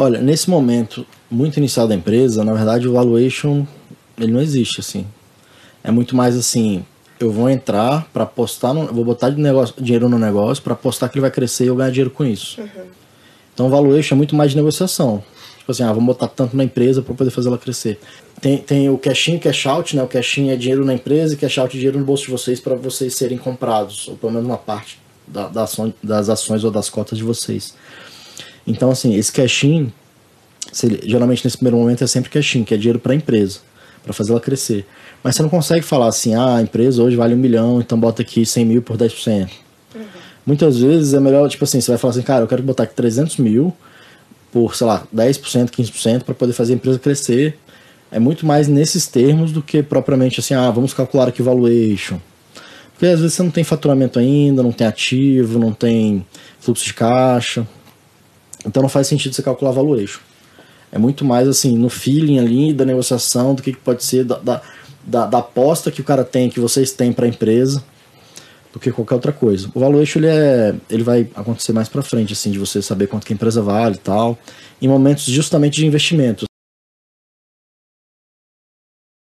Olha, nesse momento muito inicial da empresa, na verdade o valuation ele não existe assim. É muito mais assim, eu vou entrar para apostar, no, vou botar negócio, dinheiro no negócio para apostar que ele vai crescer e eu ganhar dinheiro com isso. Uhum. Então o valuation é muito mais de negociação. Tipo assim, ah, vamos botar tanto na empresa para poder fazer ela crescer. Tem, tem o cash in, cash out, né? O cash in é dinheiro na empresa e cash out é dinheiro no bolso de vocês para vocês serem comprados, ou pelo menos uma parte da, da ação, das ações ou das cotas de vocês. Então, assim, esse cash in, geralmente nesse primeiro momento é sempre cash in, que é dinheiro para a empresa, para fazer ela crescer. Mas você não consegue falar assim, ah, a empresa hoje vale um milhão, então bota aqui 100 mil por 10%. Uhum. Muitas vezes é melhor, tipo assim, você vai falar assim, cara, eu quero botar aqui 300 mil por, sei lá, 10%, 15% para poder fazer a empresa crescer. É muito mais nesses termos do que propriamente assim, ah, vamos calcular aqui o valuation. Porque às vezes você não tem faturamento ainda, não tem ativo, não tem fluxo de caixa. Então não faz sentido você calcular valuation. É muito mais assim, no feeling ali da negociação, do que, que pode ser, da, da, da, da aposta que o cara tem, que vocês têm para a empresa, do que qualquer outra coisa. O valuation ele, é, ele vai acontecer mais para frente, assim, de você saber quanto que a empresa vale e tal, em momentos justamente de investimento.